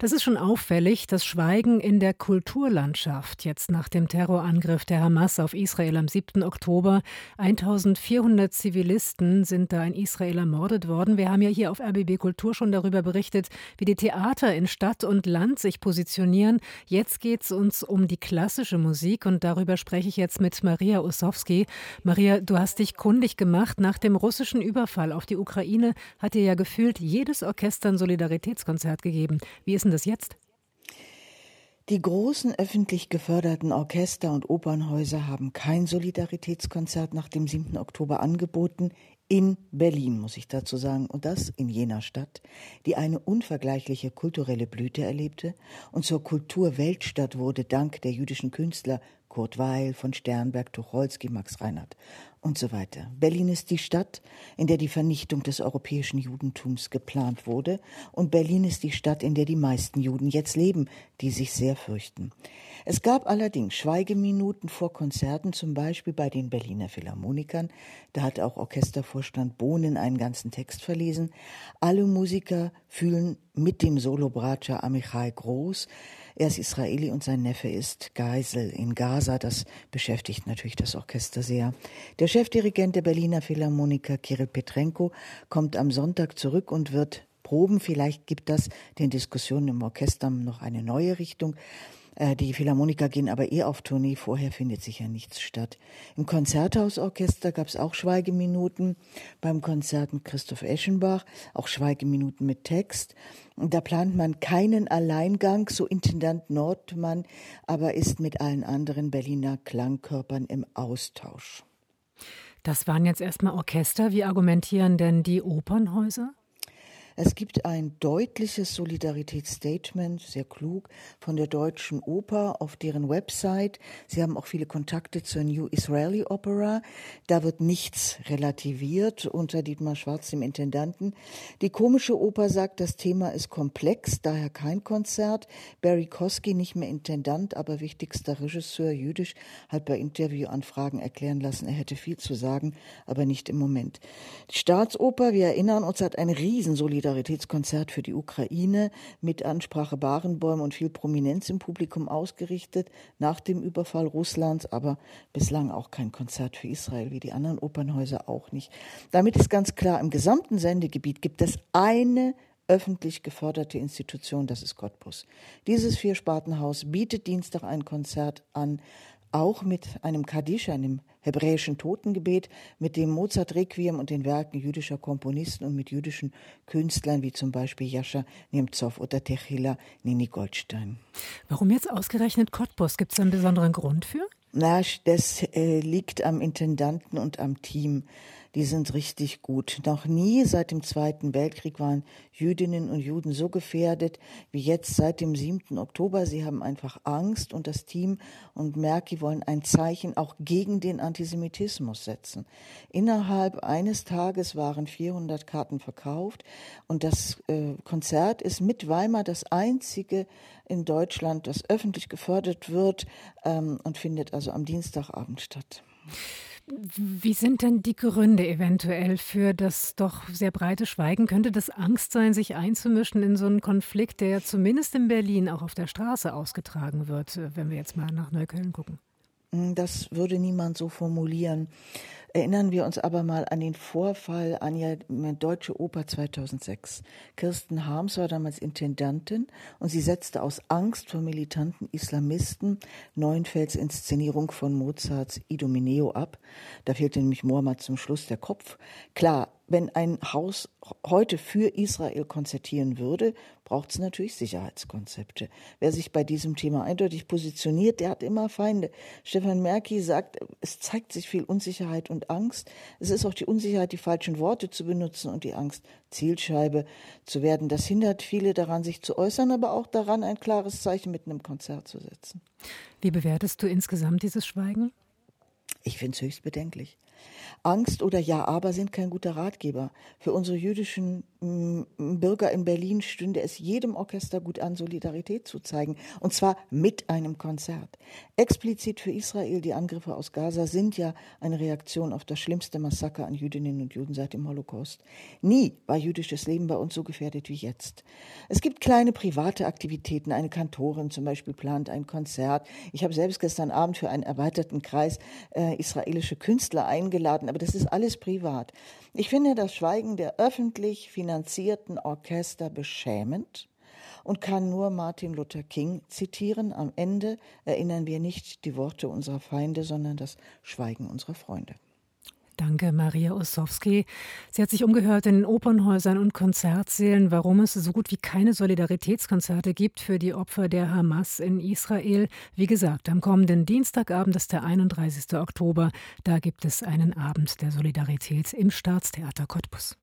Das ist schon auffällig, das Schweigen in der Kulturlandschaft jetzt nach dem Terrorangriff der Hamas auf Israel am 7. Oktober. 1400 Zivilisten sind da in Israel ermordet worden. Wir haben ja hier auf RBB Kultur schon darüber berichtet, wie die Theater in Stadt und Land sich positionieren. Jetzt geht es uns um die klassische Musik und darüber spreche ich jetzt mit Maria Ossowski. Maria, du hast dich kundig gemacht. Nach dem russischen Überfall auf die Ukraine hat dir ja gefühlt jedes Orchester ein Solidaritätskonzert gegeben. Wie ist denn das jetzt? Die großen öffentlich geförderten Orchester und Opernhäuser haben kein Solidaritätskonzert nach dem 7. Oktober angeboten. In Berlin, muss ich dazu sagen, und das in jener Stadt, die eine unvergleichliche kulturelle Blüte erlebte und zur Kulturweltstadt wurde dank der jüdischen Künstler Kurt Weil, von Sternberg, Tucholsky, Max Reinhardt und so weiter. Berlin ist die Stadt, in der die Vernichtung des europäischen Judentums geplant wurde, und Berlin ist die Stadt, in der die meisten Juden jetzt leben, die sich sehr fürchten. Es gab allerdings Schweigeminuten vor Konzerten, zum Beispiel bei den Berliner Philharmonikern. Da hat auch Orchestervorstand Bohnen einen ganzen Text verlesen. Alle Musiker fühlen mit dem Solo-Bratscher Amichai Groß, er ist Israeli und sein Neffe ist Geisel in Gaza. Das beschäftigt natürlich das Orchester sehr. Der Chefdirigent der Berliner Philharmoniker Kirill Petrenko kommt am Sonntag zurück und wird proben. Vielleicht gibt das den Diskussionen im Orchester noch eine neue Richtung. Äh, die Philharmoniker gehen aber eh auf Tournee, vorher findet sicher nichts statt. Im Konzerthausorchester gab es auch Schweigeminuten, beim Konzert mit Christoph Eschenbach, auch Schweigeminuten mit Text. Da plant man keinen Alleingang, so Intendant Nordmann, aber ist mit allen anderen Berliner Klangkörpern im Austausch. Das waren jetzt erstmal Orchester. Wie argumentieren denn die Opernhäuser? Es gibt ein deutliches Solidaritätsstatement, sehr klug, von der Deutschen Oper auf deren Website. Sie haben auch viele Kontakte zur New Israeli Opera. Da wird nichts relativiert unter Dietmar Schwarz, dem Intendanten. Die komische Oper sagt, das Thema ist komplex, daher kein Konzert. Barry Kosky, nicht mehr Intendant, aber wichtigster Regisseur jüdisch, hat bei Interviewanfragen erklären lassen, er hätte viel zu sagen, aber nicht im Moment. Die Staatsoper, wir erinnern uns, hat ein riesen Solidaritätskonzert für die Ukraine mit Ansprache Barenbäum und viel Prominenz im Publikum ausgerichtet nach dem Überfall Russlands, aber bislang auch kein Konzert für Israel, wie die anderen Opernhäuser auch nicht. Damit ist ganz klar, im gesamten Sendegebiet gibt es eine öffentlich geförderte Institution, das ist Cottbus. Dieses Vierspartenhaus bietet Dienstag ein Konzert an, auch mit einem Kaddisch, einem hebräischen Totengebet, mit dem Mozart-Requiem und den Werken jüdischer Komponisten und mit jüdischen Künstlern wie zum Beispiel Jascha Nemtsov oder Techila Nini Goldstein. Warum jetzt ausgerechnet Cottbus? Gibt es einen besonderen Grund für? Na, das äh, liegt am Intendanten und am Team die sind richtig gut. Noch nie seit dem Zweiten Weltkrieg waren Jüdinnen und Juden so gefährdet wie jetzt seit dem 7. Oktober. Sie haben einfach Angst und das Team und Merki wollen ein Zeichen auch gegen den Antisemitismus setzen. Innerhalb eines Tages waren 400 Karten verkauft und das äh, Konzert ist mit Weimar das einzige in Deutschland, das öffentlich gefördert wird ähm, und findet also am Dienstagabend statt. Wie sind denn die Gründe eventuell für das doch sehr breite Schweigen? Könnte das Angst sein, sich einzumischen in so einen Konflikt, der zumindest in Berlin auch auf der Straße ausgetragen wird, wenn wir jetzt mal nach Neukölln gucken? Das würde niemand so formulieren. Erinnern wir uns aber mal an den Vorfall an ja Deutsche Oper 2006. Kirsten Harms war damals Intendantin und sie setzte aus Angst vor militanten Islamisten Neuenfelds Inszenierung von Mozarts Idomeneo ab. Da fehlte nämlich Mohammed zum Schluss der Kopf. Klar, wenn ein Haus heute für Israel konzertieren würde, braucht es natürlich Sicherheitskonzepte. Wer sich bei diesem Thema eindeutig positioniert, der hat immer Feinde. Stefan Merki sagt, es zeigt sich viel Unsicherheit und Angst. Es ist auch die Unsicherheit, die falschen Worte zu benutzen und die Angst, Zielscheibe zu werden. Das hindert viele daran, sich zu äußern, aber auch daran, ein klares Zeichen mit einem Konzert zu setzen. Wie bewertest du insgesamt dieses Schweigen? Ich finde es höchst bedenklich. Angst oder Ja, aber sind kein guter Ratgeber. Für unsere jüdischen Bürger in Berlin stünde es jedem Orchester gut an, Solidarität zu zeigen. Und zwar mit einem Konzert. Explizit für Israel, die Angriffe aus Gaza sind ja eine Reaktion auf das schlimmste Massaker an Jüdinnen und Juden seit dem Holocaust. Nie war jüdisches Leben bei uns so gefährdet wie jetzt. Es gibt kleine private Aktivitäten. Eine Kantorin zum Beispiel plant ein Konzert. Ich habe selbst gestern Abend für einen erweiterten Kreis äh, israelische Künstler eingeladen, aber das ist alles privat. Ich finde das Schweigen der öffentlich finanzierten Orchester beschämend und kann nur Martin Luther King zitieren. Am Ende erinnern wir nicht die Worte unserer Feinde, sondern das Schweigen unserer Freunde. Danke, Maria Ossowski. Sie hat sich umgehört in Opernhäusern und Konzertsälen, warum es so gut wie keine Solidaritätskonzerte gibt für die Opfer der Hamas in Israel. Wie gesagt, am kommenden Dienstagabend ist der 31. Oktober. Da gibt es einen Abend der Solidarität im Staatstheater Cottbus.